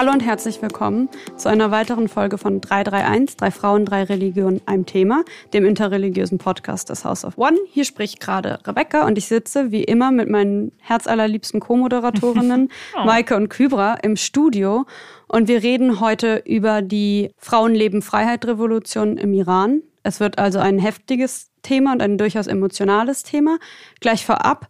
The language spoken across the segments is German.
Hallo und herzlich willkommen zu einer weiteren Folge von 331, drei Frauen, drei Religionen, einem Thema, dem interreligiösen Podcast des House of One. Hier spricht gerade Rebecca und ich sitze wie immer mit meinen herzallerliebsten Co-Moderatorinnen oh. Maike und Kybra im Studio und wir reden heute über die Frauenleben-Freiheit-Revolution im Iran. Es wird also ein heftiges Thema und ein durchaus emotionales Thema. Gleich vorab,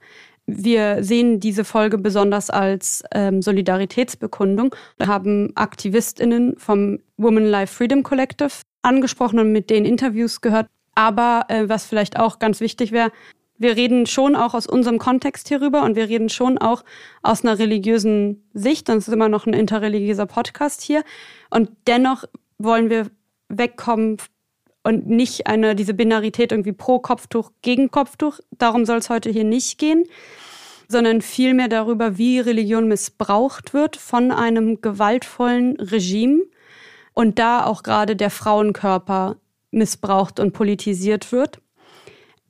wir sehen diese Folge besonders als ähm, Solidaritätsbekundung. Wir haben AktivistInnen vom Women Life Freedom Collective angesprochen und mit denen Interviews gehört. Aber äh, was vielleicht auch ganz wichtig wäre, wir reden schon auch aus unserem Kontext hierüber und wir reden schon auch aus einer religiösen Sicht. Es ist immer noch ein interreligiöser Podcast hier. Und dennoch wollen wir wegkommen und nicht eine, diese Binarität irgendwie pro Kopftuch, gegen Kopftuch. Darum soll es heute hier nicht gehen, sondern vielmehr darüber, wie Religion missbraucht wird von einem gewaltvollen Regime und da auch gerade der Frauenkörper missbraucht und politisiert wird.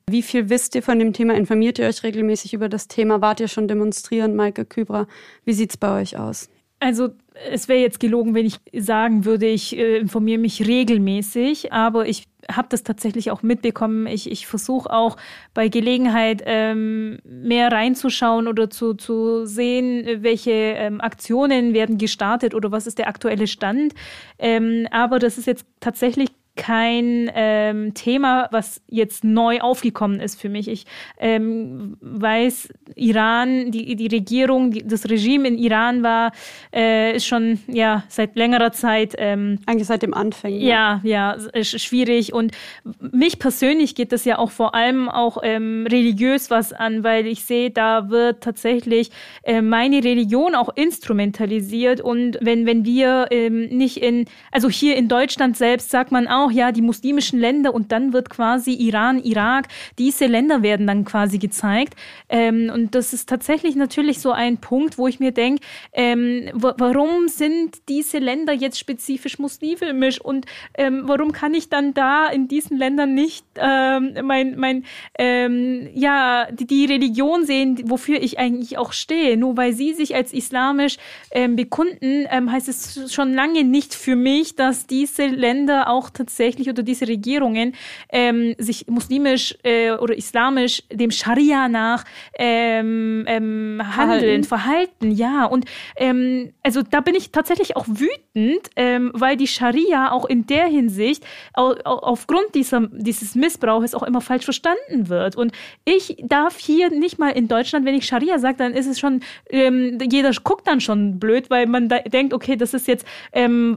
Wie viel wisst ihr von dem Thema? Informiert ihr euch regelmäßig über das Thema? Wart ihr schon demonstrieren, Maike Kübra? Wie sieht's bei euch aus? Also es wäre jetzt gelogen, wenn ich sagen würde, ich äh, informiere mich regelmäßig, aber ich habe das tatsächlich auch mitbekommen. Ich, ich versuche auch bei Gelegenheit ähm, mehr reinzuschauen oder zu, zu sehen, welche ähm, Aktionen werden gestartet oder was ist der aktuelle Stand. Ähm, aber das ist jetzt tatsächlich kein ähm, Thema, was jetzt neu aufgekommen ist für mich. Ich ähm, weiß, Iran, die, die Regierung, die, das Regime in Iran war, äh, ist schon ja seit längerer Zeit. Ähm, Eigentlich seit dem Anfang. Ja, ja, ja schwierig. Und mich persönlich geht das ja auch vor allem auch ähm, religiös was an, weil ich sehe, da wird tatsächlich äh, meine Religion auch instrumentalisiert. Und wenn, wenn wir ähm, nicht in, also hier in Deutschland selbst sagt man auch, ja, die muslimischen Länder und dann wird quasi Iran, Irak, diese Länder werden dann quasi gezeigt. Ähm, und das ist tatsächlich natürlich so ein Punkt, wo ich mir denke, ähm, warum sind diese Länder jetzt spezifisch muslimisch und ähm, warum kann ich dann da in diesen Ländern nicht ähm, mein, mein ähm, ja, die, die, Religion sehen, wofür ich eigentlich auch stehe. Nur weil sie sich als islamisch ähm, bekunden, heißt es schon lange nicht für mich, dass diese Länder auch tatsächlich tatsächlich oder diese Regierungen ähm, sich muslimisch äh, oder islamisch dem Scharia nach ähm, ähm, handeln, verhalten. ja. Und ähm, also da bin ich tatsächlich auch wütend, ähm, weil die Scharia auch in der Hinsicht au, au, aufgrund dieser, dieses Missbrauchs auch immer falsch verstanden wird. Und ich darf hier nicht mal in Deutschland, wenn ich Scharia sage, dann ist es schon, ähm, jeder guckt dann schon blöd, weil man da denkt, okay, das ist jetzt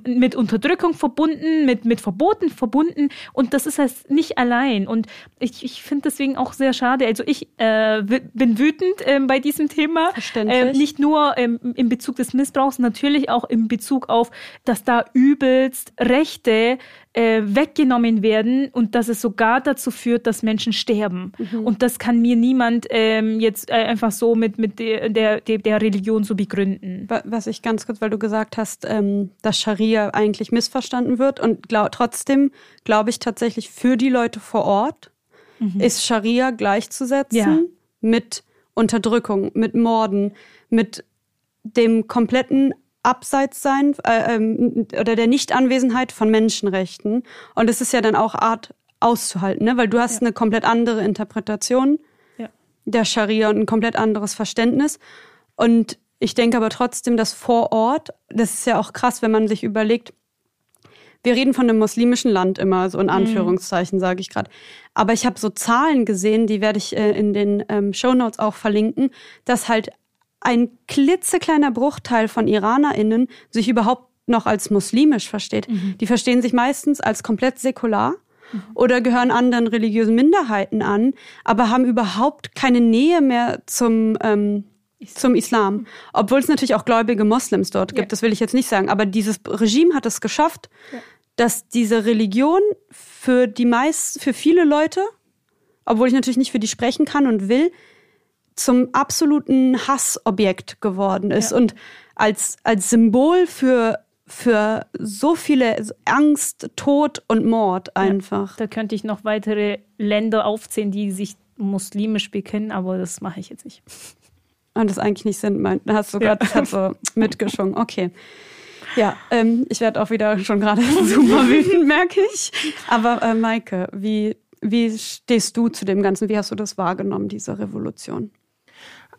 mit Unterdrückung verbunden, mit, mit Verboten verbunden und das ist halt nicht allein. Und ich, ich finde deswegen auch sehr schade. Also ich äh, bin wütend äh, bei diesem Thema. Verständlich. Äh, nicht nur ähm, in Bezug des Missbrauchs, natürlich auch in Bezug auf, dass da übelst Rechte äh, weggenommen werden und dass es sogar dazu führt, dass Menschen sterben. Mhm. Und das kann mir niemand ähm, jetzt äh, einfach so mit, mit der, der, der Religion so begründen. Was ich ganz kurz, weil du gesagt hast, ähm, dass Scharia eigentlich missverstanden wird und glaub, trotzdem glaube ich tatsächlich für die Leute vor Ort mhm. ist Scharia gleichzusetzen ja. mit Unterdrückung, mit Morden, mit dem kompletten Abseitssein äh, ähm, oder der Nichtanwesenheit von Menschenrechten. Und es ist ja dann auch Art auszuhalten, ne? weil du hast ja. eine komplett andere Interpretation ja. der Scharia und ein komplett anderes Verständnis. Und ich denke aber trotzdem, dass vor Ort, das ist ja auch krass, wenn man sich überlegt, wir reden von einem muslimischen Land immer, so in mhm. Anführungszeichen, sage ich gerade. Aber ich habe so Zahlen gesehen, die werde ich äh, in den ähm, Show Notes auch verlinken, dass halt ein klitzekleiner Bruchteil von IranerInnen sich überhaupt noch als muslimisch versteht. Mhm. Die verstehen sich meistens als komplett säkular mhm. oder gehören anderen religiösen Minderheiten an, aber haben überhaupt keine Nähe mehr zum, ähm, zum Islam. Obwohl es natürlich auch gläubige Moslems dort gibt, ja. das will ich jetzt nicht sagen. Aber dieses Regime hat es geschafft, ja. dass diese Religion für die meisten, für viele Leute, obwohl ich natürlich nicht für die sprechen kann und will, zum absoluten Hassobjekt geworden ist ja. und als, als Symbol für, für so viele Angst, Tod und Mord einfach. Ja, da könnte ich noch weitere Länder aufzählen, die sich muslimisch bekennen, aber das mache ich jetzt nicht. Und das eigentlich nicht sind, hast du gerade ja. so mitgeschwungen. Okay. Ja, ähm, ich werde auch wieder schon gerade super wütend, merke ich. Aber äh, Maike, wie, wie stehst du zu dem Ganzen? Wie hast du das wahrgenommen, diese Revolution?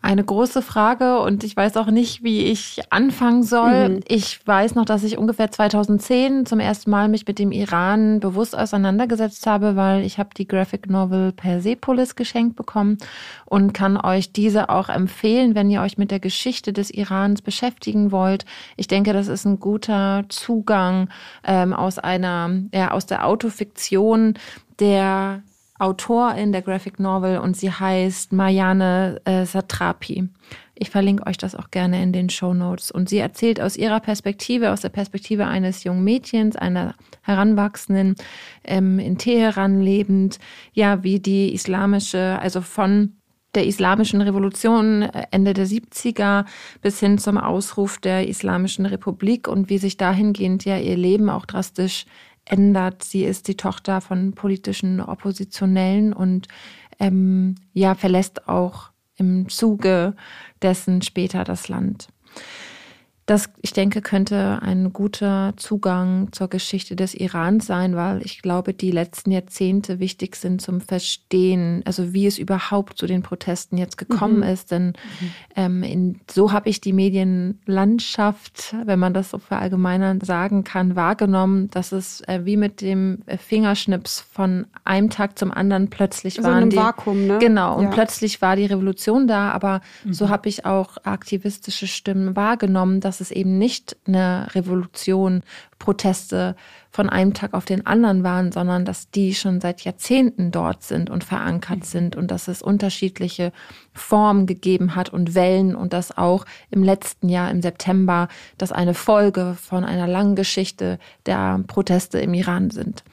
Eine große Frage und ich weiß auch nicht, wie ich anfangen soll. Mhm. Ich weiß noch, dass ich ungefähr 2010 zum ersten Mal mich mit dem Iran bewusst auseinandergesetzt habe, weil ich habe die Graphic Novel Persepolis geschenkt bekommen und kann euch diese auch empfehlen, wenn ihr euch mit der Geschichte des Irans beschäftigen wollt. Ich denke, das ist ein guter Zugang ähm, aus einer, ja, aus der Autofiktion der Autorin der Graphic Novel und sie heißt Marianne äh, Satrapi. Ich verlinke euch das auch gerne in den Show Notes. Und sie erzählt aus ihrer Perspektive, aus der Perspektive eines jungen Mädchens, einer Heranwachsenden, ähm, in Teheran lebend, ja, wie die islamische, also von der islamischen Revolution äh, Ende der 70er bis hin zum Ausruf der Islamischen Republik und wie sich dahingehend ja ihr Leben auch drastisch ändert. Sie ist die Tochter von politischen Oppositionellen und ähm, ja, verlässt auch im Zuge dessen später das Land. Das, ich denke, könnte ein guter Zugang zur Geschichte des Irans sein, weil ich glaube, die letzten Jahrzehnte wichtig sind zum Verstehen, also wie es überhaupt zu den Protesten jetzt gekommen mhm. ist. Denn mhm. ähm, in, so habe ich die Medienlandschaft, wenn man das so verallgemeinern sagen kann, wahrgenommen, dass es äh, wie mit dem Fingerschnips von einem Tag zum anderen plötzlich so waren die Vakuum, ne? genau und ja. plötzlich war die Revolution da. Aber mhm. so habe ich auch aktivistische Stimmen wahrgenommen, dass dass es eben nicht eine Revolution, Proteste von einem Tag auf den anderen waren, sondern dass die schon seit Jahrzehnten dort sind und verankert mhm. sind und dass es unterschiedliche Formen gegeben hat und Wellen und dass auch im letzten Jahr im September das eine Folge von einer langen Geschichte der Proteste im Iran sind.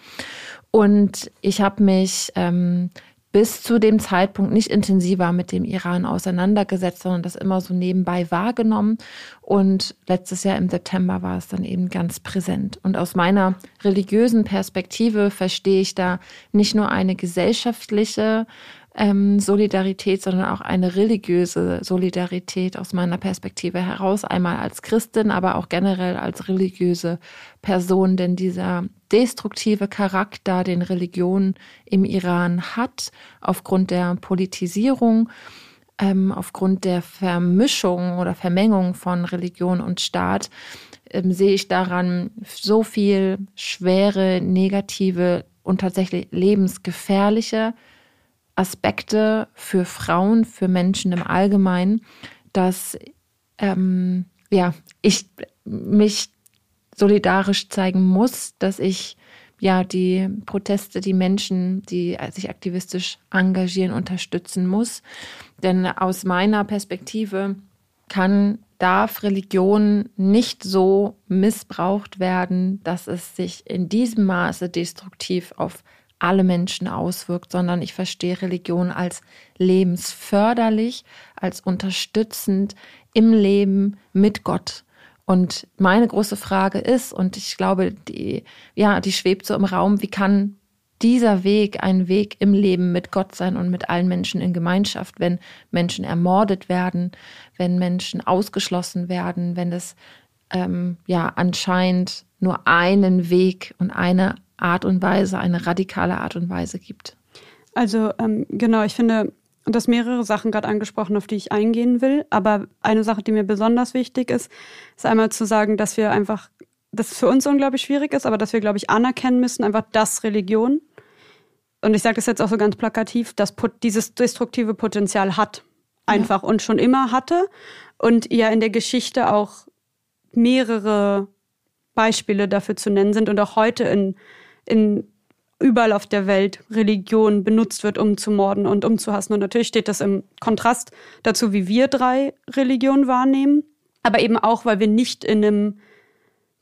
Und ich habe mich ähm, bis zu dem Zeitpunkt nicht intensiver mit dem Iran auseinandergesetzt, sondern das immer so nebenbei wahrgenommen. Und letztes Jahr im September war es dann eben ganz präsent. Und aus meiner religiösen Perspektive verstehe ich da nicht nur eine gesellschaftliche ähm, Solidarität, sondern auch eine religiöse Solidarität aus meiner Perspektive heraus. Einmal als Christin, aber auch generell als religiöse Person, denn dieser destruktive Charakter, den Religion im Iran hat, aufgrund der Politisierung, ähm, aufgrund der Vermischung oder Vermengung von Religion und Staat, ähm, sehe ich daran so viel schwere, negative und tatsächlich lebensgefährliche Aspekte für Frauen, für Menschen im Allgemeinen, dass ähm, ja, ich mich solidarisch zeigen muss, dass ich ja die Proteste, die Menschen, die sich aktivistisch engagieren, unterstützen muss. Denn aus meiner Perspektive kann, darf Religion nicht so missbraucht werden, dass es sich in diesem Maße destruktiv auf alle Menschen auswirkt, sondern ich verstehe Religion als lebensförderlich, als unterstützend im Leben mit Gott. Und meine große Frage ist, und ich glaube, die, ja, die schwebt so im Raum, wie kann dieser Weg ein Weg im Leben mit Gott sein und mit allen Menschen in Gemeinschaft, wenn Menschen ermordet werden, wenn Menschen ausgeschlossen werden, wenn es ähm, ja anscheinend nur einen Weg und eine Art und Weise, eine radikale Art und Weise gibt. Also ähm, genau, ich finde, du hast mehrere Sachen gerade angesprochen, auf die ich eingehen will. Aber eine Sache, die mir besonders wichtig ist, ist einmal zu sagen, dass wir einfach, dass es für uns unglaublich schwierig ist, aber dass wir, glaube ich, anerkennen müssen, einfach das Religion. Und ich sage das jetzt auch so ganz plakativ, dass dieses destruktive Potenzial hat. Einfach ja. und schon immer hatte. Und ja in der Geschichte auch mehrere Beispiele dafür zu nennen sind und auch heute in in überall auf der Welt Religion benutzt wird, um zu morden und umzuhassen. Und natürlich steht das im Kontrast dazu, wie wir drei Religionen wahrnehmen, aber eben auch, weil wir nicht in einem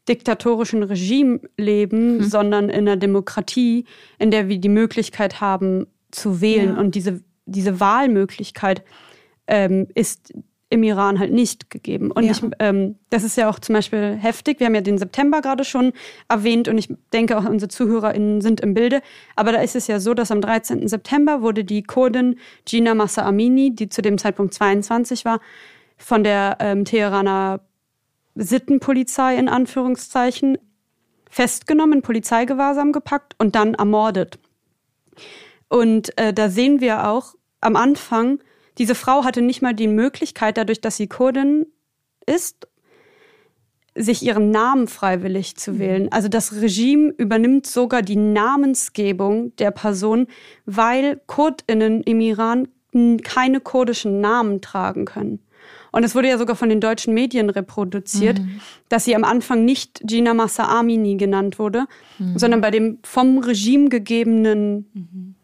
diktatorischen Regime leben, mhm. sondern in einer Demokratie, in der wir die Möglichkeit haben zu wählen. Ja. Und diese, diese Wahlmöglichkeit ähm, ist im Iran halt nicht gegeben. Und ja. ich, ähm, das ist ja auch zum Beispiel heftig. Wir haben ja den September gerade schon erwähnt und ich denke auch unsere ZuhörerInnen sind im Bilde. Aber da ist es ja so, dass am 13. September wurde die Kurdin Gina Massa Amini, die zu dem Zeitpunkt 22 war, von der ähm, Teheraner Sittenpolizei in Anführungszeichen festgenommen, in Polizeigewahrsam gepackt und dann ermordet. Und äh, da sehen wir auch am Anfang, diese Frau hatte nicht mal die Möglichkeit, dadurch, dass sie Kurdin ist, sich ihren Namen freiwillig zu mhm. wählen. Also das Regime übernimmt sogar die Namensgebung der Person, weil Kurdinnen im Iran keine kurdischen Namen tragen können. Und es wurde ja sogar von den deutschen Medien reproduziert, mhm. dass sie am Anfang nicht Gina Massa Amini genannt wurde, mhm. sondern bei dem vom Regime gegebenen mhm.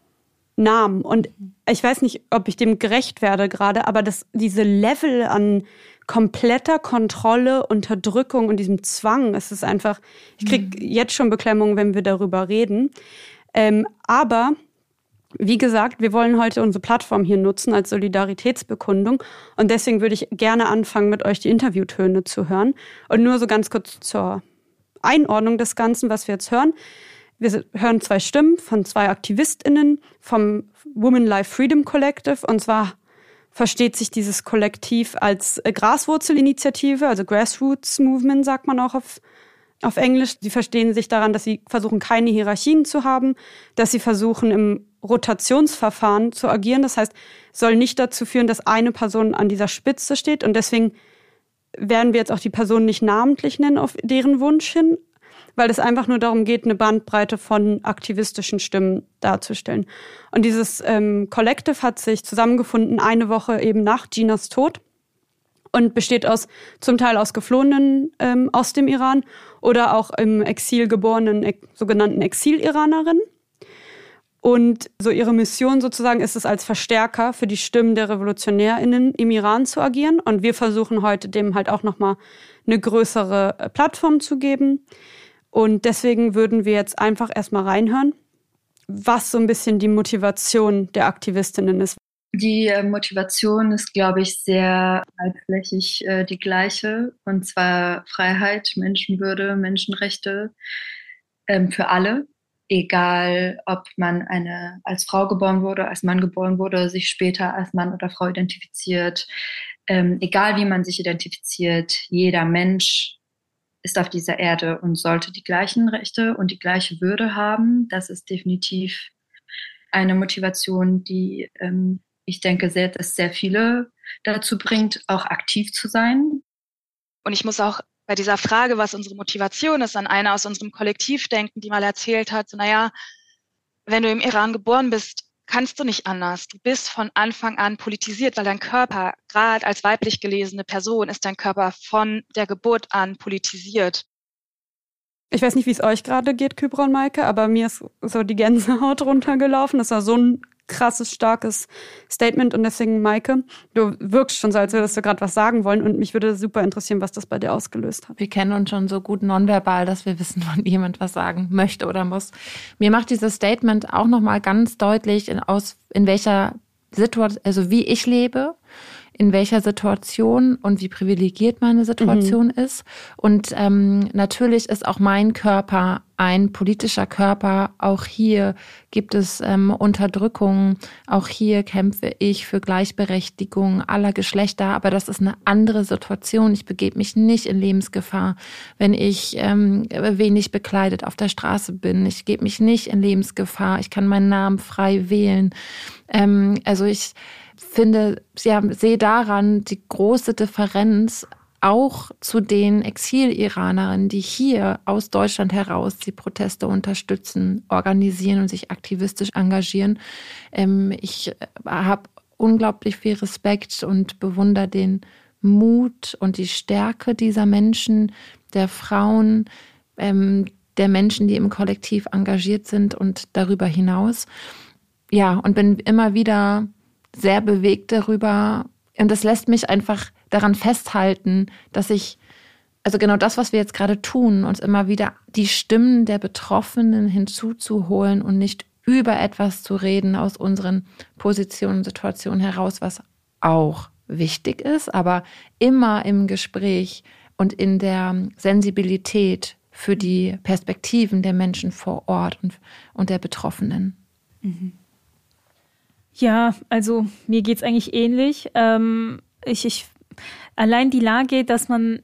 Namen. Und ich weiß nicht, ob ich dem gerecht werde gerade, aber das, diese Level an kompletter Kontrolle, Unterdrückung und diesem Zwang, es ist einfach, ich krieg mhm. jetzt schon Beklemmung, wenn wir darüber reden. Ähm, aber wie gesagt, wir wollen heute unsere Plattform hier nutzen als Solidaritätsbekundung und deswegen würde ich gerne anfangen, mit euch die Interviewtöne zu hören. Und nur so ganz kurz zur Einordnung des Ganzen, was wir jetzt hören. Wir hören zwei Stimmen von zwei AktivistInnen vom Women Life Freedom Collective. Und zwar versteht sich dieses Kollektiv als Graswurzelinitiative, also Grassroots Movement, sagt man auch auf, auf Englisch. Sie verstehen sich daran, dass sie versuchen, keine Hierarchien zu haben, dass sie versuchen, im Rotationsverfahren zu agieren. Das heißt, soll nicht dazu führen, dass eine Person an dieser Spitze steht. Und deswegen werden wir jetzt auch die Person nicht namentlich nennen auf deren Wunsch hin, weil es einfach nur darum geht, eine Bandbreite von aktivistischen Stimmen darzustellen. Und dieses ähm, Collective hat sich zusammengefunden eine Woche eben nach Ginas Tod und besteht aus zum Teil aus Geflohenen ähm, aus dem Iran oder auch im Exil geborenen sogenannten Exil-Iranerinnen. Und so ihre Mission sozusagen ist es als Verstärker für die Stimmen der RevolutionärInnen im Iran zu agieren. Und wir versuchen heute dem halt auch nochmal eine größere äh, Plattform zu geben. Und deswegen würden wir jetzt einfach erstmal reinhören, was so ein bisschen die Motivation der Aktivistinnen ist. Die äh, Motivation ist, glaube ich, sehr weitflächig äh, die gleiche. Und zwar Freiheit, Menschenwürde, Menschenrechte ähm, für alle egal ob man eine als Frau geboren wurde, als Mann geboren wurde, sich später als Mann oder Frau identifiziert, ähm, egal wie man sich identifiziert, jeder Mensch ist auf dieser Erde und sollte die gleichen Rechte und die gleiche Würde haben. Das ist definitiv eine Motivation, die ähm, ich denke, sehr, dass sehr viele dazu bringt, auch aktiv zu sein. Und ich muss auch bei dieser Frage, was unsere Motivation ist, an eine aus unserem Kollektiv denken, die mal erzählt hat, so, naja, wenn du im Iran geboren bist, kannst du nicht anders. Du bist von Anfang an politisiert, weil dein Körper, gerade als weiblich gelesene Person, ist dein Körper von der Geburt an politisiert. Ich weiß nicht, wie es euch gerade geht, Kybra und Maike, aber mir ist so die Gänsehaut runtergelaufen. Das war so ein krasses, starkes Statement. Und deswegen, Maike, du wirkst schon so, als würdest du gerade was sagen wollen. Und mich würde super interessieren, was das bei dir ausgelöst hat. Wir kennen uns schon so gut nonverbal, dass wir wissen, wann jemand was sagen möchte oder muss. Mir macht dieses Statement auch nochmal ganz deutlich, in, aus, in welcher Situation, also wie ich lebe in welcher Situation und wie privilegiert meine Situation mhm. ist. Und ähm, natürlich ist auch mein Körper ein politischer Körper. Auch hier gibt es ähm, Unterdrückung. Auch hier kämpfe ich für Gleichberechtigung aller Geschlechter. Aber das ist eine andere Situation. Ich begebe mich nicht in Lebensgefahr, wenn ich ähm, wenig bekleidet auf der Straße bin. Ich gebe mich nicht in Lebensgefahr. Ich kann meinen Namen frei wählen. Ähm, also ich finde, sie haben, sehe daran die große Differenz auch zu den Exil-Iranerinnen, die hier aus Deutschland heraus die Proteste unterstützen, organisieren und sich aktivistisch engagieren. Ähm, ich äh, habe unglaublich viel Respekt und bewundere den Mut und die Stärke dieser Menschen, der Frauen, ähm, der Menschen, die im Kollektiv engagiert sind und darüber hinaus. Ja, und bin immer wieder sehr bewegt darüber. Und das lässt mich einfach daran festhalten, dass ich, also genau das, was wir jetzt gerade tun, uns immer wieder die Stimmen der Betroffenen hinzuzuholen und nicht über etwas zu reden aus unseren Positionen und Situationen heraus, was auch wichtig ist, aber immer im Gespräch und in der Sensibilität für die Perspektiven der Menschen vor Ort und, und der Betroffenen. Mhm. Ja, also mir geht's eigentlich ähnlich. Ähm, ich, ich, allein die Lage, dass man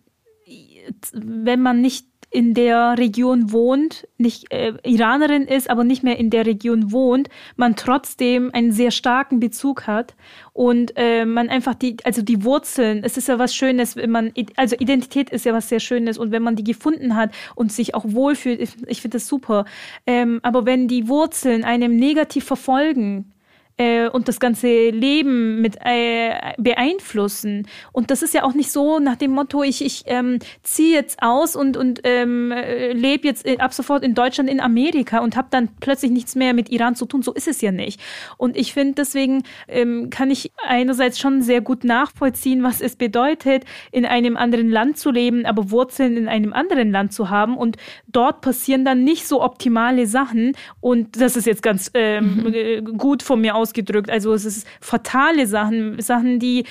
wenn man nicht in der Region wohnt, nicht äh, Iranerin ist, aber nicht mehr in der Region wohnt, man trotzdem einen sehr starken Bezug hat und äh, man einfach die, also die Wurzeln, es ist ja was Schönes, wenn man, also Identität ist ja was sehr Schönes und wenn man die gefunden hat und sich auch wohlfühlt, ich, ich finde das super. Ähm, aber wenn die Wurzeln einem negativ verfolgen, äh, und das ganze Leben mit äh, beeinflussen. Und das ist ja auch nicht so nach dem Motto, ich, ich ähm, ziehe jetzt aus und, und ähm, äh, lebe jetzt äh, ab sofort in Deutschland, in Amerika und habe dann plötzlich nichts mehr mit Iran zu tun. So ist es ja nicht. Und ich finde, deswegen ähm, kann ich einerseits schon sehr gut nachvollziehen, was es bedeutet, in einem anderen Land zu leben, aber Wurzeln in einem anderen Land zu haben. Und dort passieren dann nicht so optimale Sachen. Und das ist jetzt ganz ähm, mhm. Gut von mir aus ausgedrückt. Also es ist fatale Sachen, Sachen, die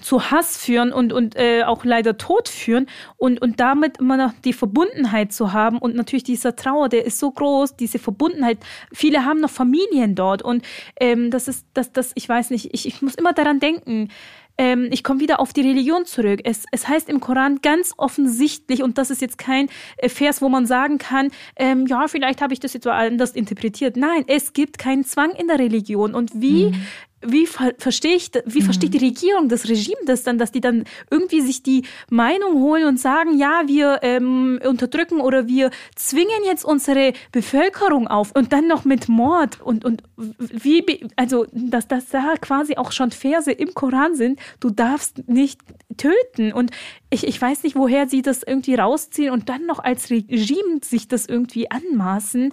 zu Hass führen und, und äh, auch leider Tod führen und, und damit immer noch die Verbundenheit zu haben und natürlich dieser Trauer, der ist so groß, diese Verbundenheit. Viele haben noch Familien dort und ähm, das ist, das, das, ich weiß nicht, ich, ich muss immer daran denken, ähm, ich komme wieder auf die Religion zurück. Es, es heißt im Koran ganz offensichtlich, und das ist jetzt kein äh, Vers, wo man sagen kann, ähm, ja, vielleicht habe ich das jetzt anders interpretiert. Nein, es gibt keinen Zwang in der Religion. Und wie mhm wie ver verstehe ich, wie mhm. versteht die Regierung, das Regime das dann, dass die dann irgendwie sich die Meinung holen und sagen, ja, wir ähm, unterdrücken oder wir zwingen jetzt unsere Bevölkerung auf und dann noch mit Mord und, und wie, also, dass, dass da quasi auch schon Verse im Koran sind, du darfst nicht töten und ich, ich weiß nicht, woher sie das irgendwie rausziehen und dann noch als Regime sich das irgendwie anmaßen.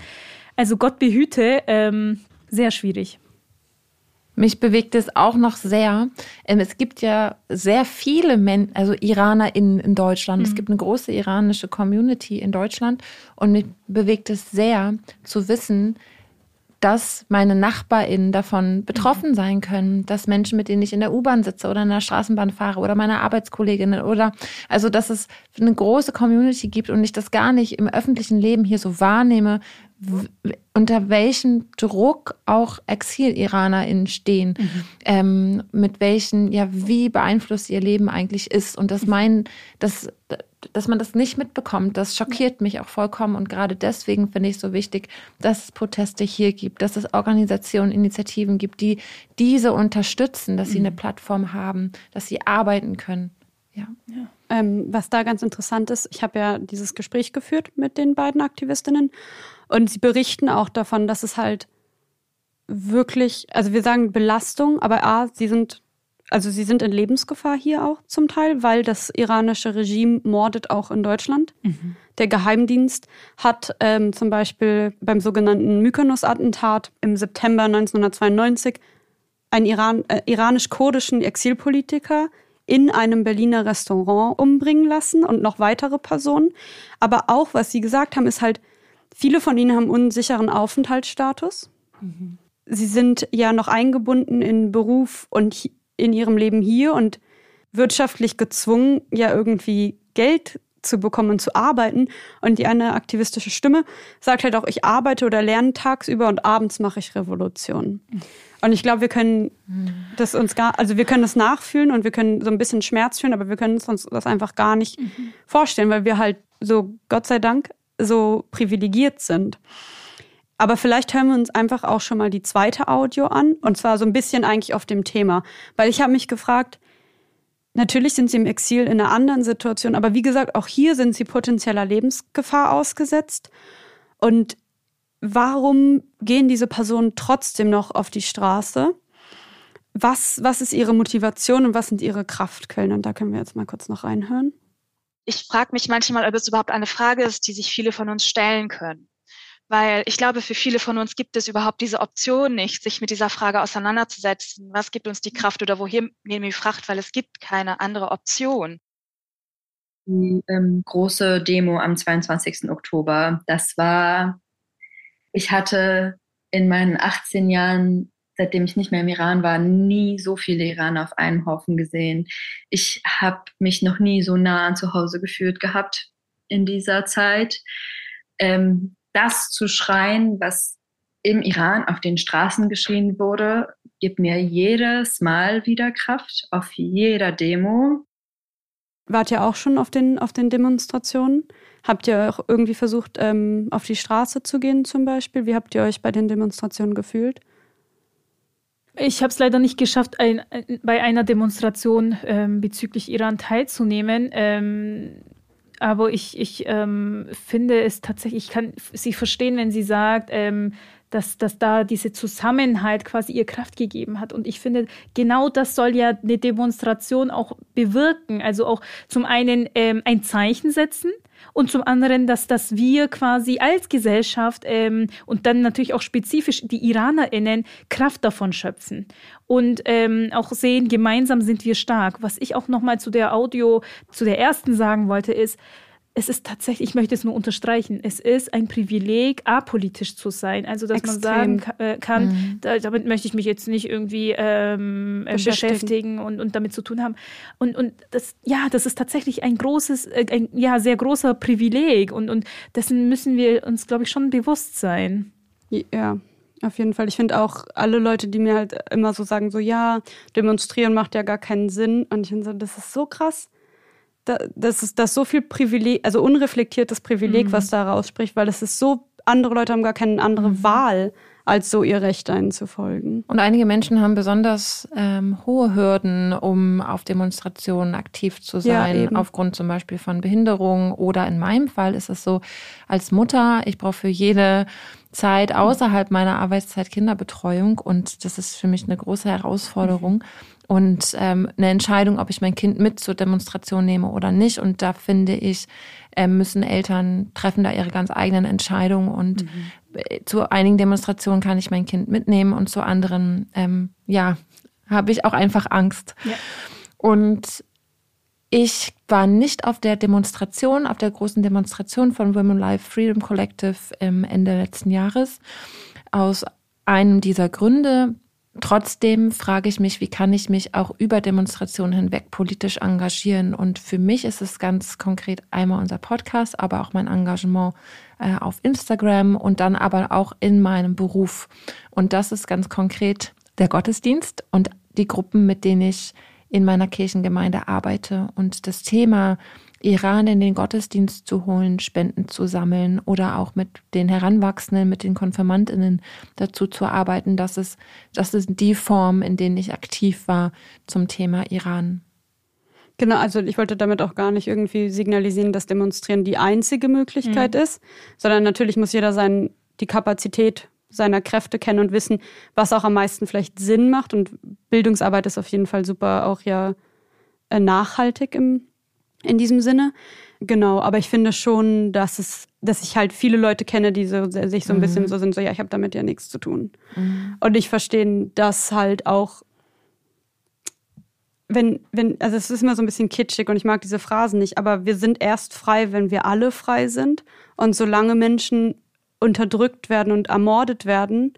Also Gott behüte, ähm, sehr schwierig. Mich bewegt es auch noch sehr. Ähm, es gibt ja sehr viele Men also Iraner in, in Deutschland. Mhm. Es gibt eine große iranische Community in Deutschland. Und mich bewegt es sehr zu wissen, dass meine NachbarInnen davon betroffen mhm. sein können, dass Menschen, mit denen ich in der U-Bahn sitze oder in der Straßenbahn fahre oder meine Arbeitskolleginnen oder also dass es eine große Community gibt und ich das gar nicht im öffentlichen Leben hier so wahrnehme, unter welchem Druck auch Exil-IranerInnen stehen, mhm. ähm, mit welchen, ja, wie beeinflusst ihr Leben eigentlich ist. Und das meinen, dass, dass man das nicht mitbekommt, das schockiert mich auch vollkommen. Und gerade deswegen finde ich es so wichtig, dass es Proteste hier gibt, dass es Organisationen, Initiativen gibt, die diese unterstützen, dass sie eine mhm. Plattform haben, dass sie arbeiten können. Ja. ja. Ähm, was da ganz interessant ist, ich habe ja dieses Gespräch geführt mit den beiden Aktivistinnen und sie berichten auch davon, dass es halt wirklich, also wir sagen Belastung, aber A, sie sind, also sie sind in Lebensgefahr hier auch zum Teil, weil das iranische Regime mordet auch in Deutschland. Mhm. Der Geheimdienst hat ähm, zum Beispiel beim sogenannten Mykonos-Attentat im September 1992 einen Iran, äh, iranisch-kurdischen Exilpolitiker in einem Berliner Restaurant umbringen lassen und noch weitere Personen. Aber auch, was sie gesagt haben, ist halt, Viele von ihnen haben unsicheren Aufenthaltsstatus. Mhm. Sie sind ja noch eingebunden in Beruf und in ihrem Leben hier und wirtschaftlich gezwungen, ja irgendwie Geld zu bekommen und zu arbeiten. Und die eine aktivistische Stimme sagt halt auch, ich arbeite oder lerne tagsüber und abends mache ich Revolution. Und ich glaube, wir können das uns gar, also wir können das nachfühlen und wir können so ein bisschen Schmerz fühlen, aber wir können uns das einfach gar nicht mhm. vorstellen, weil wir halt so, Gott sei Dank, so privilegiert sind. Aber vielleicht hören wir uns einfach auch schon mal die zweite Audio an und zwar so ein bisschen eigentlich auf dem Thema, weil ich habe mich gefragt, natürlich sind sie im Exil in einer anderen Situation, aber wie gesagt, auch hier sind sie potenzieller Lebensgefahr ausgesetzt und warum gehen diese Personen trotzdem noch auf die Straße? Was, was ist ihre Motivation und was sind ihre Kraftquellen? Und da können wir jetzt mal kurz noch reinhören ich frage mich manchmal, ob es überhaupt eine Frage ist, die sich viele von uns stellen können. Weil ich glaube, für viele von uns gibt es überhaupt diese Option nicht, sich mit dieser Frage auseinanderzusetzen. Was gibt uns die Kraft oder wohin nehmen wir Fracht? Weil es gibt keine andere Option. Die ähm, große Demo am 22. Oktober, das war, ich hatte in meinen 18 Jahren seitdem ich nicht mehr im Iran war, nie so viele Iraner auf einem Haufen gesehen. Ich habe mich noch nie so nah an zu Hause gefühlt gehabt in dieser Zeit. Ähm, das zu schreien, was im Iran auf den Straßen geschrien wurde, gibt mir jedes Mal wieder Kraft auf jeder Demo. wart ihr auch schon auf den, auf den Demonstrationen? Habt ihr auch irgendwie versucht, ähm, auf die Straße zu gehen zum Beispiel? Wie habt ihr euch bei den Demonstrationen gefühlt? Ich habe es leider nicht geschafft, ein, bei einer Demonstration ähm, bezüglich Iran teilzunehmen. Ähm, aber ich, ich ähm, finde es tatsächlich, ich kann sie verstehen, wenn sie sagt, ähm, dass, dass da diese Zusammenhalt quasi ihr Kraft gegeben hat. Und ich finde, genau das soll ja eine Demonstration auch bewirken. Also auch zum einen ähm, ein Zeichen setzen und zum anderen, dass, dass wir quasi als Gesellschaft ähm, und dann natürlich auch spezifisch die IranerInnen Kraft davon schöpfen und ähm, auch sehen, gemeinsam sind wir stark. Was ich auch nochmal zu der Audio, zu der ersten sagen wollte, ist, es ist tatsächlich, ich möchte es nur unterstreichen, es ist ein Privileg, apolitisch zu sein. Also, dass Extrem. man sagen äh, kann, mhm. da, damit möchte ich mich jetzt nicht irgendwie ähm, äh, beschäftigen, beschäftigen und, und damit zu tun haben. Und, und das, ja, das ist tatsächlich ein großes, äh, ein ja, sehr großer Privileg und, und dessen müssen wir uns, glaube ich, schon bewusst sein. Ja, auf jeden Fall. Ich finde auch alle Leute, die mir halt immer so sagen, so ja, demonstrieren macht ja gar keinen Sinn. Und ich finde so, das ist so krass das ist das so viel Privileg, also unreflektiertes Privileg, mhm. was da rausspricht, weil es ist so, andere Leute haben gar keine andere mhm. Wahl, als so ihr Recht einzufolgen. Und einige Menschen haben besonders ähm, hohe Hürden, um auf Demonstrationen aktiv zu sein, ja, aufgrund zum Beispiel von Behinderung oder in meinem Fall ist es so, als Mutter, ich brauche für jede Zeit außerhalb meiner Arbeitszeit Kinderbetreuung und das ist für mich eine große Herausforderung. Mhm und ähm, eine Entscheidung, ob ich mein Kind mit zur Demonstration nehme oder nicht. Und da finde ich, äh, müssen Eltern treffen da ihre ganz eigenen Entscheidungen. Und mhm. zu einigen Demonstrationen kann ich mein Kind mitnehmen und zu anderen, ähm, ja, habe ich auch einfach Angst. Ja. Und ich war nicht auf der Demonstration, auf der großen Demonstration von Women Life Freedom Collective im Ende letzten Jahres. Aus einem dieser Gründe, Trotzdem frage ich mich, wie kann ich mich auch über Demonstrationen hinweg politisch engagieren? Und für mich ist es ganz konkret einmal unser Podcast, aber auch mein Engagement äh, auf Instagram und dann aber auch in meinem Beruf. Und das ist ganz konkret der Gottesdienst und die Gruppen, mit denen ich in meiner Kirchengemeinde arbeite. Und das Thema Iran in den Gottesdienst zu holen, Spenden zu sammeln oder auch mit den Heranwachsenden, mit den Konfirmandinnen dazu zu arbeiten. Das ist, das ist die Form, in denen ich aktiv war zum Thema Iran. Genau, also ich wollte damit auch gar nicht irgendwie signalisieren, dass Demonstrieren die einzige Möglichkeit mhm. ist, sondern natürlich muss jeder sein, die Kapazität seiner Kräfte kennen und wissen, was auch am meisten vielleicht Sinn macht. Und Bildungsarbeit ist auf jeden Fall super auch ja äh, nachhaltig im in diesem Sinne. Genau, aber ich finde schon, dass es, dass ich halt viele Leute kenne, die so, sich so ein mhm. bisschen so sind, so ja, ich habe damit ja nichts zu tun. Mhm. Und ich verstehe das halt auch, wenn, wenn, also es ist immer so ein bisschen kitschig und ich mag diese Phrasen nicht, aber wir sind erst frei, wenn wir alle frei sind. Und solange Menschen unterdrückt werden und ermordet werden,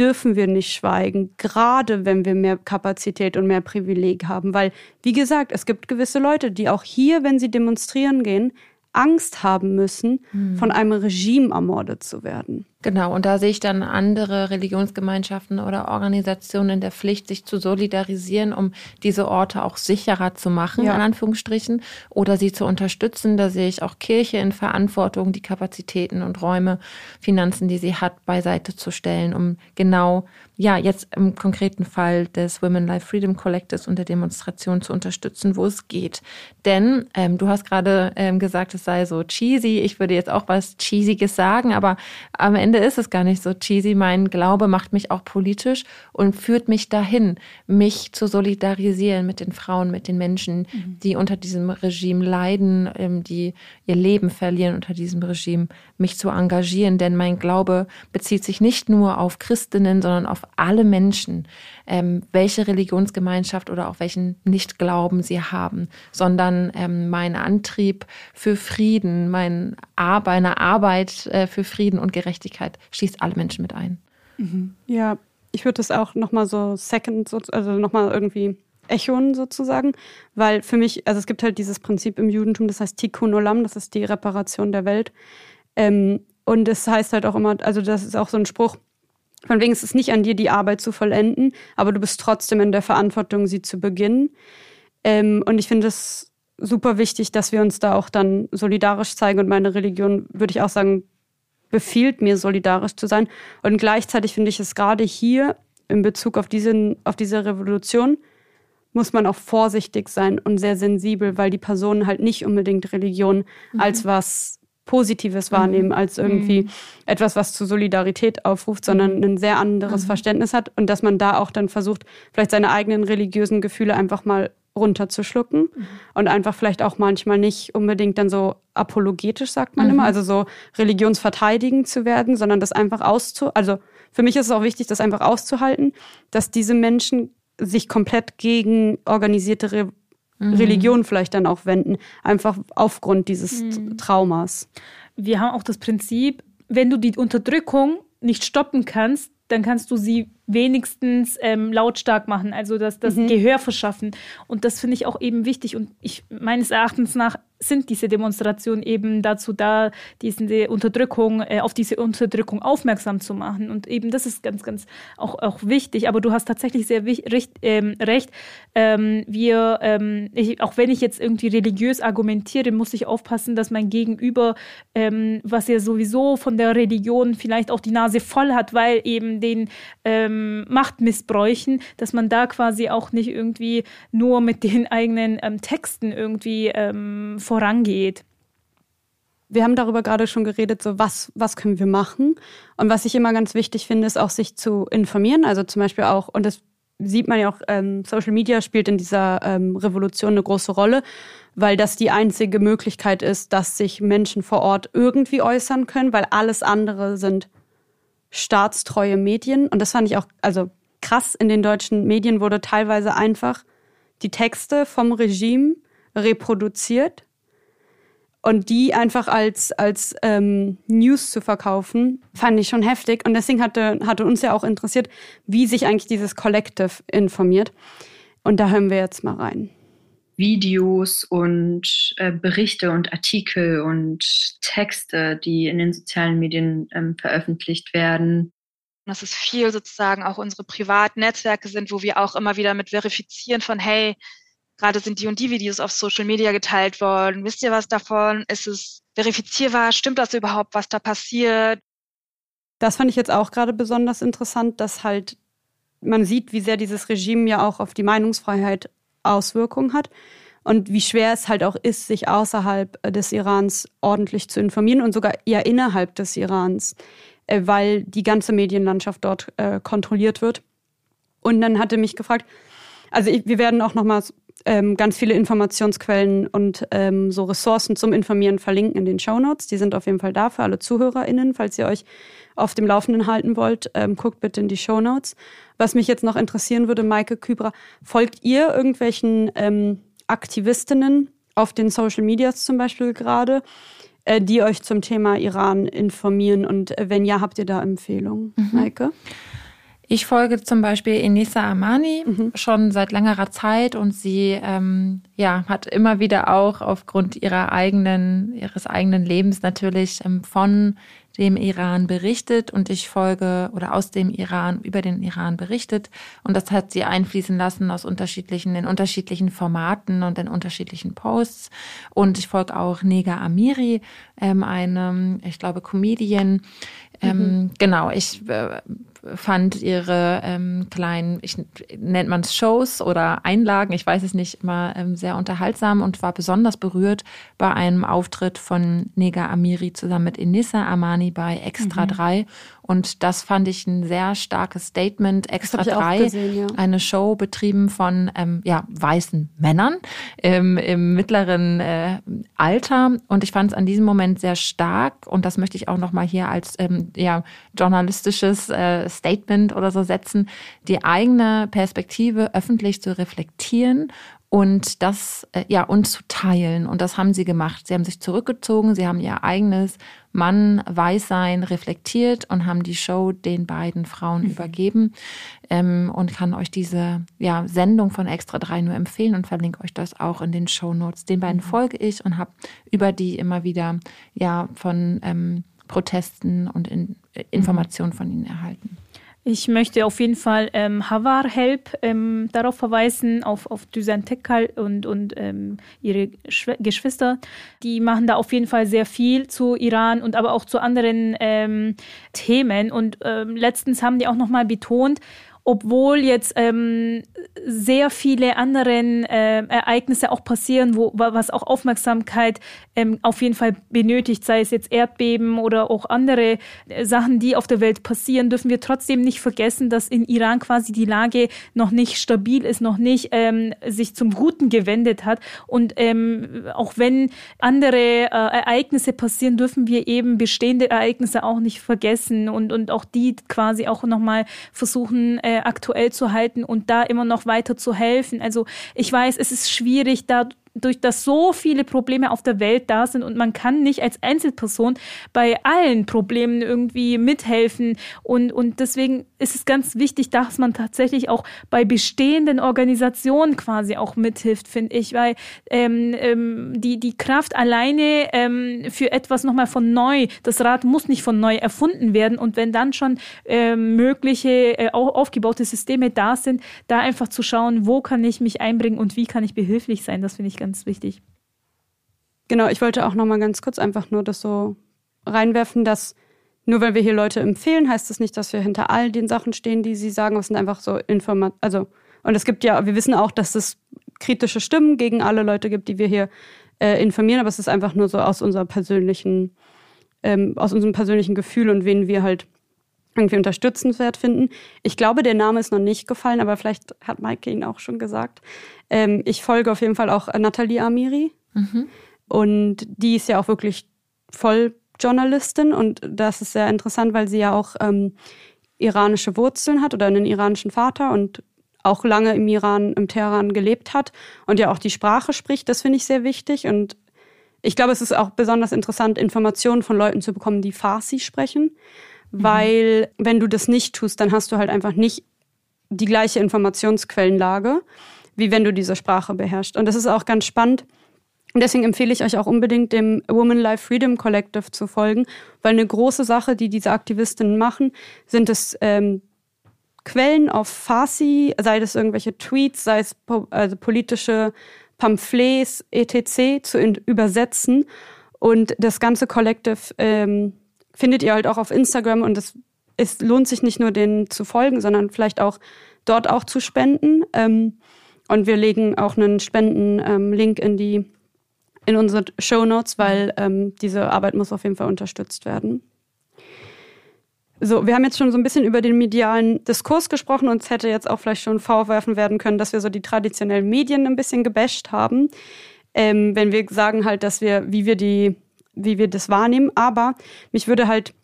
dürfen wir nicht schweigen, gerade wenn wir mehr Kapazität und mehr Privileg haben. Weil, wie gesagt, es gibt gewisse Leute, die auch hier, wenn sie demonstrieren gehen, Angst haben müssen, hm. von einem Regime ermordet zu werden. Genau, und da sehe ich dann andere Religionsgemeinschaften oder Organisationen in der Pflicht, sich zu solidarisieren, um diese Orte auch sicherer zu machen, ja. in Anführungsstrichen, oder sie zu unterstützen. Da sehe ich auch Kirche in Verantwortung, die Kapazitäten und Räume, Finanzen, die sie hat, beiseite zu stellen, um genau, ja, jetzt im konkreten Fall des Women Life Freedom Collectives und der Demonstration zu unterstützen, wo es geht. Denn ähm, du hast gerade ähm, gesagt, es sei so cheesy. Ich würde jetzt auch was Cheesiges sagen, aber am Ende Ende ist es gar nicht so cheesy. Mein Glaube macht mich auch politisch und führt mich dahin, mich zu solidarisieren mit den Frauen, mit den Menschen, mhm. die unter diesem Regime leiden, ähm, die ihr Leben verlieren unter diesem Regime, mich zu engagieren. Denn mein Glaube bezieht sich nicht nur auf Christinnen, sondern auf alle Menschen, ähm, welche Religionsgemeinschaft oder auch welchen Nichtglauben sie haben, sondern ähm, mein Antrieb für Frieden, mein Ar meine Arbeit äh, für Frieden und Gerechtigkeit schließt alle Menschen mit ein. Mhm. Ja, ich würde das auch nochmal so second, also nochmal irgendwie echoen sozusagen, weil für mich, also es gibt halt dieses Prinzip im Judentum, das heißt Tikkun Olam, das ist die Reparation der Welt. Ähm, und es heißt halt auch immer, also das ist auch so ein Spruch, von wegen ist es nicht an dir, die Arbeit zu vollenden, aber du bist trotzdem in der Verantwortung, sie zu beginnen. Ähm, und ich finde es super wichtig, dass wir uns da auch dann solidarisch zeigen. Und meine Religion, würde ich auch sagen, befiehlt mir, solidarisch zu sein. Und gleichzeitig finde ich es gerade hier in Bezug auf, diesen, auf diese Revolution, muss man auch vorsichtig sein und sehr sensibel, weil die Personen halt nicht unbedingt Religion mhm. als was Positives wahrnehmen, mhm. als irgendwie mhm. etwas, was zu Solidarität aufruft, sondern mhm. ein sehr anderes mhm. Verständnis hat und dass man da auch dann versucht, vielleicht seine eigenen religiösen Gefühle einfach mal runterzuschlucken mhm. und einfach vielleicht auch manchmal nicht unbedingt dann so apologetisch, sagt man mhm. immer, also so religionsverteidigend zu werden, sondern das einfach auszu... Also für mich ist es auch wichtig, das einfach auszuhalten, dass diese Menschen sich komplett gegen organisierte Re mhm. Religion vielleicht dann auch wenden, einfach aufgrund dieses mhm. Traumas. Wir haben auch das Prinzip, wenn du die Unterdrückung nicht stoppen kannst, dann kannst du sie wenigstens ähm, lautstark machen, also das, das mhm. Gehör verschaffen. Und das finde ich auch eben wichtig. Und ich meines Erachtens nach sind diese Demonstrationen eben dazu da, diese Unterdrückung, äh, auf diese Unterdrückung aufmerksam zu machen. Und eben das ist ganz, ganz auch, auch wichtig. Aber du hast tatsächlich sehr recht. Ähm, recht. Ähm, wir, ähm, ich, auch wenn ich jetzt irgendwie religiös argumentiere, muss ich aufpassen, dass mein Gegenüber, ähm, was ja sowieso von der Religion vielleicht auch die Nase voll hat, weil eben den ähm, Machtmissbräuchen, dass man da quasi auch nicht irgendwie nur mit den eigenen ähm, Texten irgendwie vorangeht. Wir haben darüber gerade schon geredet, so was, was können wir machen? Und was ich immer ganz wichtig finde, ist auch sich zu informieren. Also zum Beispiel auch, und das sieht man ja auch, ähm, Social Media spielt in dieser ähm, Revolution eine große Rolle, weil das die einzige Möglichkeit ist, dass sich Menschen vor Ort irgendwie äußern können, weil alles andere sind staatstreue Medien. Und das fand ich auch, also krass, in den deutschen Medien wurde teilweise einfach die Texte vom Regime reproduziert und die einfach als, als ähm, News zu verkaufen, fand ich schon heftig. Und deswegen hatte, hatte uns ja auch interessiert, wie sich eigentlich dieses Collective informiert. Und da hören wir jetzt mal rein. Videos und äh, Berichte und Artikel und Texte, die in den sozialen Medien ähm, veröffentlicht werden. Dass es viel sozusagen auch unsere privaten Netzwerke sind, wo wir auch immer wieder mit verifizieren von, hey, gerade sind die und die Videos auf Social Media geteilt worden. Wisst ihr was davon? Ist es verifizierbar? Stimmt das überhaupt, was da passiert? Das fand ich jetzt auch gerade besonders interessant, dass halt man sieht, wie sehr dieses Regime ja auch auf die Meinungsfreiheit Auswirkungen hat und wie schwer es halt auch ist, sich außerhalb des Irans ordentlich zu informieren und sogar eher innerhalb des Irans, äh, weil die ganze Medienlandschaft dort äh, kontrolliert wird. Und dann hatte mich gefragt, also ich, wir werden auch nochmals ähm, ganz viele Informationsquellen und ähm, so Ressourcen zum Informieren verlinken in den Show Notes. Die sind auf jeden Fall da für alle ZuhörerInnen. Falls ihr euch auf dem Laufenden halten wollt, ähm, guckt bitte in die Show Notes. Was mich jetzt noch interessieren würde, Maike Kübra, folgt ihr irgendwelchen ähm, Aktivistinnen auf den Social Medias zum Beispiel gerade, äh, die euch zum Thema Iran informieren? Und äh, wenn ja, habt ihr da Empfehlungen, mhm. Maike? Ich folge zum Beispiel Enisa Amani mhm. schon seit längerer Zeit und sie ähm, ja, hat immer wieder auch aufgrund ihrer eigenen, ihres eigenen Lebens natürlich ähm, von dem Iran berichtet und ich folge oder aus dem Iran über den Iran berichtet und das hat sie einfließen lassen aus unterschiedlichen in unterschiedlichen Formaten und in unterschiedlichen Posts und ich folge auch Nega Amiri, ähm, einem ich glaube Comedian. Ähm, mhm. Genau, ich äh, fand ihre ähm, kleinen, ich nennt man es Shows oder Einlagen, ich weiß es nicht, immer ähm, sehr unterhaltsam und war besonders berührt bei einem Auftritt von Nega Amiri zusammen mit Inissa Amani bei Extra mhm. 3 und das fand ich ein sehr starkes Statement. Extra drei, gesehen, ja. eine Show betrieben von ähm, ja, weißen Männern ähm, im mittleren äh, Alter. Und ich fand es an diesem Moment sehr stark. Und das möchte ich auch nochmal hier als ähm, ja, journalistisches äh, Statement oder so setzen, die eigene Perspektive öffentlich zu reflektieren und das äh, ja und zu teilen und das haben sie gemacht. Sie haben sich zurückgezogen, sie haben ihr eigenes Mann Weißsein reflektiert und haben die Show den beiden Frauen mhm. übergeben ähm, und kann euch diese ja, Sendung von Extra 3 nur empfehlen und verlinke euch das auch in den Show Notes. Den beiden mhm. folge ich und habe über die immer wieder ja von ähm, Protesten und in, äh, Informationen von ihnen erhalten. Ich möchte auf jeden Fall ähm, Havar Help ähm, darauf verweisen, auf, auf Düsen Tekkal und, und ähm, ihre Schw Geschwister. Die machen da auf jeden Fall sehr viel zu Iran und aber auch zu anderen ähm, Themen. Und ähm, letztens haben die auch nochmal betont, obwohl jetzt ähm, sehr viele andere äh, Ereignisse auch passieren, wo, was auch Aufmerksamkeit ähm, auf jeden Fall benötigt, sei es jetzt Erdbeben oder auch andere äh, Sachen, die auf der Welt passieren, dürfen wir trotzdem nicht vergessen, dass in Iran quasi die Lage noch nicht stabil ist, noch nicht ähm, sich zum Guten gewendet hat. Und ähm, auch wenn andere äh, Ereignisse passieren, dürfen wir eben bestehende Ereignisse auch nicht vergessen und, und auch die quasi auch nochmal versuchen, äh, aktuell zu halten und da immer noch weiter zu helfen. Also ich weiß, es ist schwierig, da durch das so viele Probleme auf der Welt da sind und man kann nicht als Einzelperson bei allen Problemen irgendwie mithelfen. Und, und deswegen ist es ganz wichtig, dass man tatsächlich auch bei bestehenden Organisationen quasi auch mithilft, finde ich, weil ähm, ähm, die, die Kraft alleine ähm, für etwas nochmal von neu, das Rad muss nicht von neu erfunden werden. Und wenn dann schon ähm, mögliche äh, aufgebaute Systeme da sind, da einfach zu schauen, wo kann ich mich einbringen und wie kann ich behilflich sein, das finde ich ganz wichtig. Genau, ich wollte auch noch mal ganz kurz einfach nur das so reinwerfen, dass nur weil wir hier Leute empfehlen, heißt das nicht, dass wir hinter all den Sachen stehen, die sie sagen. Es sind einfach so Informationen. Also, und es gibt ja, wir wissen auch, dass es kritische Stimmen gegen alle Leute gibt, die wir hier äh, informieren, aber es ist einfach nur so aus unserer persönlichen, ähm, aus unserem persönlichen Gefühl und wen wir halt irgendwie unterstützenswert finden. Ich glaube, der Name ist noch nicht gefallen, aber vielleicht hat Maike ihn auch schon gesagt. Ähm, ich folge auf jeden Fall auch Nathalie Amiri. Mhm. Und die ist ja auch wirklich voll Journalistin und das ist sehr interessant, weil sie ja auch ähm, iranische Wurzeln hat oder einen iranischen Vater und auch lange im Iran, im Teheran gelebt hat und ja auch die Sprache spricht. Das finde ich sehr wichtig und ich glaube, es ist auch besonders interessant, Informationen von Leuten zu bekommen, die Farsi sprechen, mhm. weil wenn du das nicht tust, dann hast du halt einfach nicht die gleiche Informationsquellenlage, wie wenn du diese Sprache beherrschst. Und das ist auch ganz spannend, und deswegen empfehle ich euch auch unbedingt dem Woman Life Freedom Collective zu folgen, weil eine große Sache, die diese Aktivistinnen machen, sind es ähm, Quellen auf Farsi, sei es irgendwelche Tweets, sei es po also politische Pamphlets, etc. zu übersetzen. Und das ganze Collective ähm, findet ihr halt auch auf Instagram und es, es lohnt sich nicht nur denen zu folgen, sondern vielleicht auch dort auch zu spenden. Ähm, und wir legen auch einen Spenden-Link ähm, in die in unsere Show Notes, weil ähm, diese Arbeit muss auf jeden Fall unterstützt werden. So, wir haben jetzt schon so ein bisschen über den medialen Diskurs gesprochen. und es hätte jetzt auch vielleicht schon vorwerfen werden können, dass wir so die traditionellen Medien ein bisschen gebasht haben. Ähm, wenn wir sagen halt, dass wir, wie wir die, wie wir das wahrnehmen. Aber mich würde halt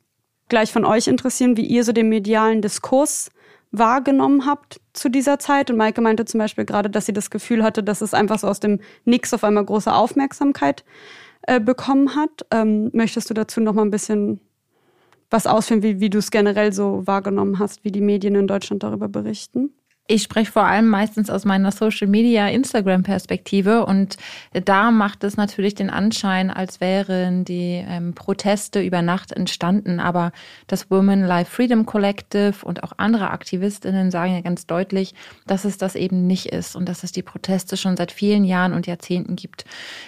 gleich von euch interessieren, wie ihr so den medialen Diskurs wahrgenommen habt zu dieser Zeit. Und Maike meinte zum Beispiel gerade, dass sie das Gefühl hatte, dass es einfach so aus dem Nix auf einmal große Aufmerksamkeit äh, bekommen hat. Ähm, möchtest du dazu noch mal ein bisschen was ausführen, wie, wie du es generell so wahrgenommen hast, wie die Medien in Deutschland darüber berichten? Ich spreche vor allem meistens aus meiner Social Media Instagram Perspektive und da macht es natürlich den Anschein, als wären die ähm, Proteste über Nacht entstanden. Aber das Women Life Freedom Collective und auch andere Aktivistinnen sagen ja ganz deutlich, dass es das eben nicht ist und dass es die Proteste schon seit vielen Jahren und Jahrzehnten gibt.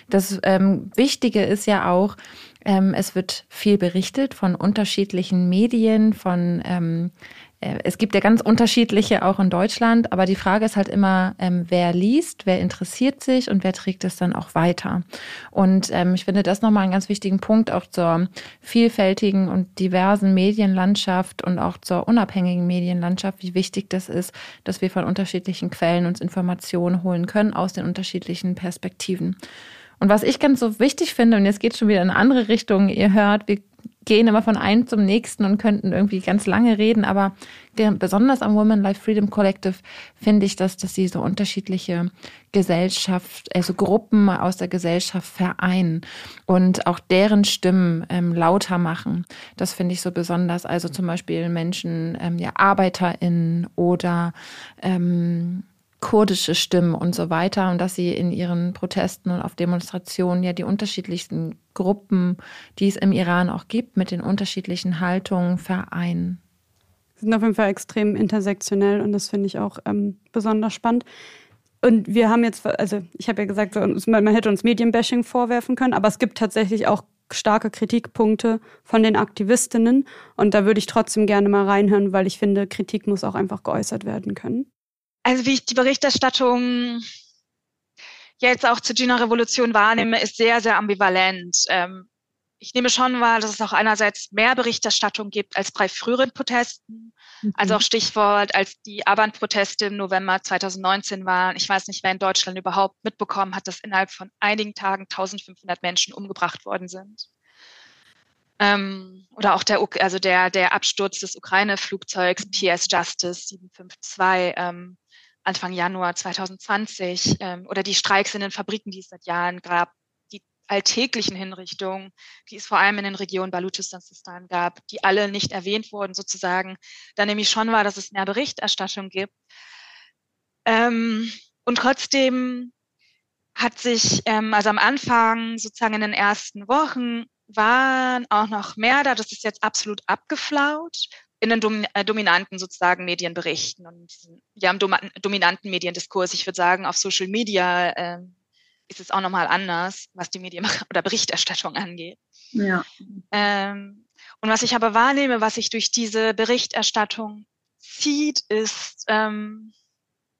Das ähm, Wichtige ist ja auch, ähm, es wird viel berichtet von unterschiedlichen Medien, von ähm, äh, es gibt ja ganz unterschiedliche auch in Deutschland, aber die Frage ist halt immer, ähm, wer liest, wer interessiert sich und wer trägt es dann auch weiter. Und ähm, ich finde das nochmal einen ganz wichtigen Punkt auch zur vielfältigen und diversen Medienlandschaft und auch zur unabhängigen Medienlandschaft, wie wichtig das ist, dass wir von unterschiedlichen Quellen uns Informationen holen können aus den unterschiedlichen Perspektiven. Und was ich ganz so wichtig finde, und jetzt geht schon wieder in eine andere Richtung, ihr hört, wir gehen immer von einem zum nächsten und könnten irgendwie ganz lange reden, aber besonders am Women Life Freedom Collective finde ich, dass, dass sie so unterschiedliche Gesellschaft, also Gruppen aus der Gesellschaft vereinen und auch deren Stimmen ähm, lauter machen. Das finde ich so besonders. Also zum Beispiel Menschen, ähm, ja, ArbeiterInnen oder ähm, kurdische Stimmen und so weiter und dass sie in ihren Protesten und auf Demonstrationen ja die unterschiedlichsten Gruppen, die es im Iran auch gibt, mit den unterschiedlichen Haltungen vereinen. sind auf jeden Fall extrem intersektionell und das finde ich auch ähm, besonders spannend. Und wir haben jetzt, also ich habe ja gesagt, man hätte uns Medienbashing vorwerfen können, aber es gibt tatsächlich auch starke Kritikpunkte von den Aktivistinnen. Und da würde ich trotzdem gerne mal reinhören, weil ich finde, Kritik muss auch einfach geäußert werden können. Also wie ich die Berichterstattung jetzt auch zur Gina-Revolution wahrnehme, ist sehr, sehr ambivalent. Ähm, ich nehme schon wahr, dass es auch einerseits mehr Berichterstattung gibt als bei früheren Protesten. Mhm. Also auch Stichwort, als die Aband-Proteste im November 2019 waren. Ich weiß nicht, wer in Deutschland überhaupt mitbekommen hat, dass innerhalb von einigen Tagen 1500 Menschen umgebracht worden sind. Ähm, oder auch der, also der, der Absturz des Ukraine-Flugzeugs PS Justice 752 ähm, Anfang Januar 2020 ähm, oder die Streiks in den Fabriken, die es seit Jahren gab alltäglichen Hinrichtungen, die es vor allem in den Regionen Baluchistan gab, die alle nicht erwähnt wurden sozusagen, da nämlich schon war, dass es mehr Berichterstattung gibt. Ähm, und trotzdem hat sich, ähm, also am Anfang, sozusagen in den ersten Wochen, waren auch noch mehr da. Das ist jetzt absolut abgeflaut in den dom äh, dominanten sozusagen Medienberichten und ja, im dom dominanten Mediendiskurs. Ich würde sagen, auf Social Media ähm, ist es auch nochmal anders, was die Medien oder Berichterstattung angeht. Ja. Ähm, und was ich aber wahrnehme, was sich durch diese Berichterstattung zieht, ist ähm,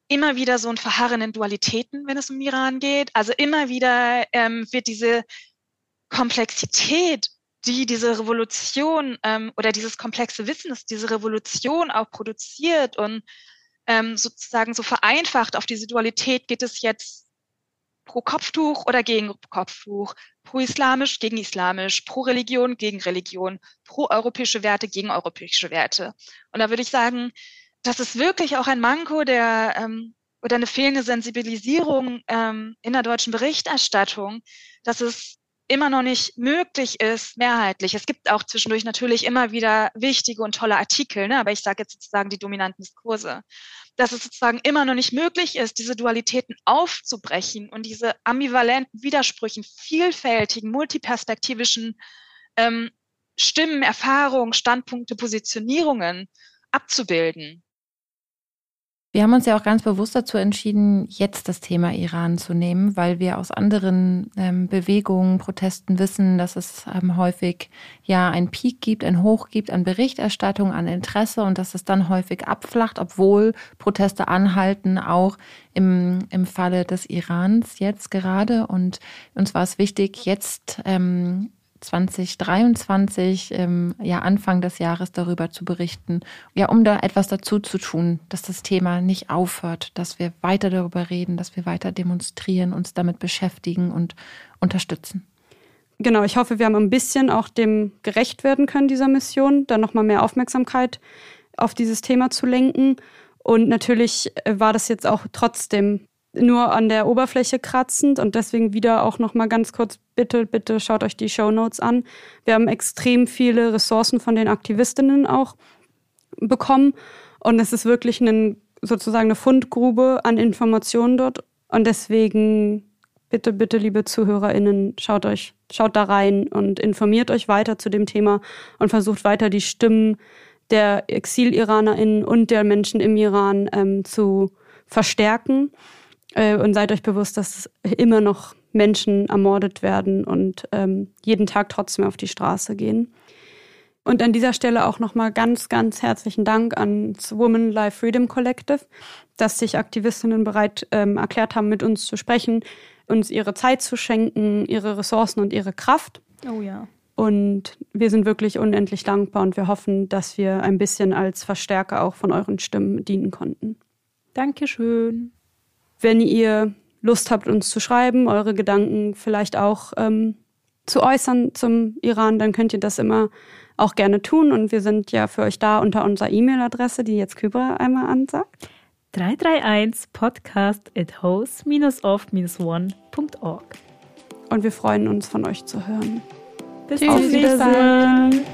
immer wieder so ein Verharren in Dualitäten, wenn es um Iran geht. Also immer wieder ähm, wird diese Komplexität, die diese Revolution ähm, oder dieses komplexe Wissen, das diese Revolution auch produziert und ähm, sozusagen so vereinfacht auf diese Dualität geht es jetzt pro Kopftuch oder gegen Kopftuch, pro islamisch gegen islamisch, pro Religion gegen Religion, pro europäische Werte gegen europäische Werte. Und da würde ich sagen, das ist wirklich auch ein Manko der ähm, oder eine fehlende Sensibilisierung ähm, in der deutschen Berichterstattung, dass es immer noch nicht möglich ist, mehrheitlich. Es gibt auch zwischendurch natürlich immer wieder wichtige und tolle Artikel, ne? aber ich sage jetzt sozusagen die dominanten Diskurse dass es sozusagen immer noch nicht möglich ist, diese Dualitäten aufzubrechen und diese ambivalenten Widersprüchen, vielfältigen, multiperspektivischen ähm, Stimmen, Erfahrungen, Standpunkte, Positionierungen abzubilden. Wir haben uns ja auch ganz bewusst dazu entschieden, jetzt das Thema Iran zu nehmen, weil wir aus anderen ähm, Bewegungen, Protesten wissen, dass es ähm, häufig ja einen Peak gibt, ein Hoch gibt an Berichterstattung, an Interesse und dass es dann häufig abflacht, obwohl Proteste anhalten, auch im, im Falle des Irans jetzt gerade. Und uns war es wichtig, jetzt ähm, 2023, ähm, ja Anfang des Jahres darüber zu berichten, ja, um da etwas dazu zu tun, dass das Thema nicht aufhört, dass wir weiter darüber reden, dass wir weiter demonstrieren, uns damit beschäftigen und unterstützen. Genau, ich hoffe, wir haben ein bisschen auch dem gerecht werden können, dieser Mission, dann nochmal mehr Aufmerksamkeit auf dieses Thema zu lenken. Und natürlich äh, war das jetzt auch trotzdem nur an der Oberfläche kratzend und deswegen wieder auch noch mal ganz kurz bitte bitte schaut euch die Show Notes an. Wir haben extrem viele Ressourcen von den Aktivistinnen auch bekommen und es ist wirklich ein, sozusagen eine Fundgrube an Informationen dort und deswegen bitte bitte liebe Zuhörerinnen schaut euch schaut da rein und informiert euch weiter zu dem Thema und versucht weiter die Stimmen der Exil-Iranerinnen und der Menschen im Iran ähm, zu verstärken. Äh, und seid euch bewusst, dass immer noch Menschen ermordet werden und ähm, jeden Tag trotzdem auf die Straße gehen. Und an dieser Stelle auch nochmal ganz, ganz herzlichen Dank ans Women Life Freedom Collective, dass sich Aktivistinnen bereit ähm, erklärt haben, mit uns zu sprechen, uns ihre Zeit zu schenken, ihre Ressourcen und ihre Kraft. Oh ja. Und wir sind wirklich unendlich dankbar und wir hoffen, dass wir ein bisschen als Verstärker auch von euren Stimmen dienen konnten. Dankeschön. Wenn ihr Lust habt, uns zu schreiben, eure Gedanken vielleicht auch ähm, zu äußern zum Iran, dann könnt ihr das immer auch gerne tun. Und wir sind ja für euch da unter unserer E-Mail-Adresse, die jetzt Kybra einmal ansagt. 331 podcast at host-off-one.org. Und wir freuen uns, von euch zu hören. Bis Auf Wiedersehen.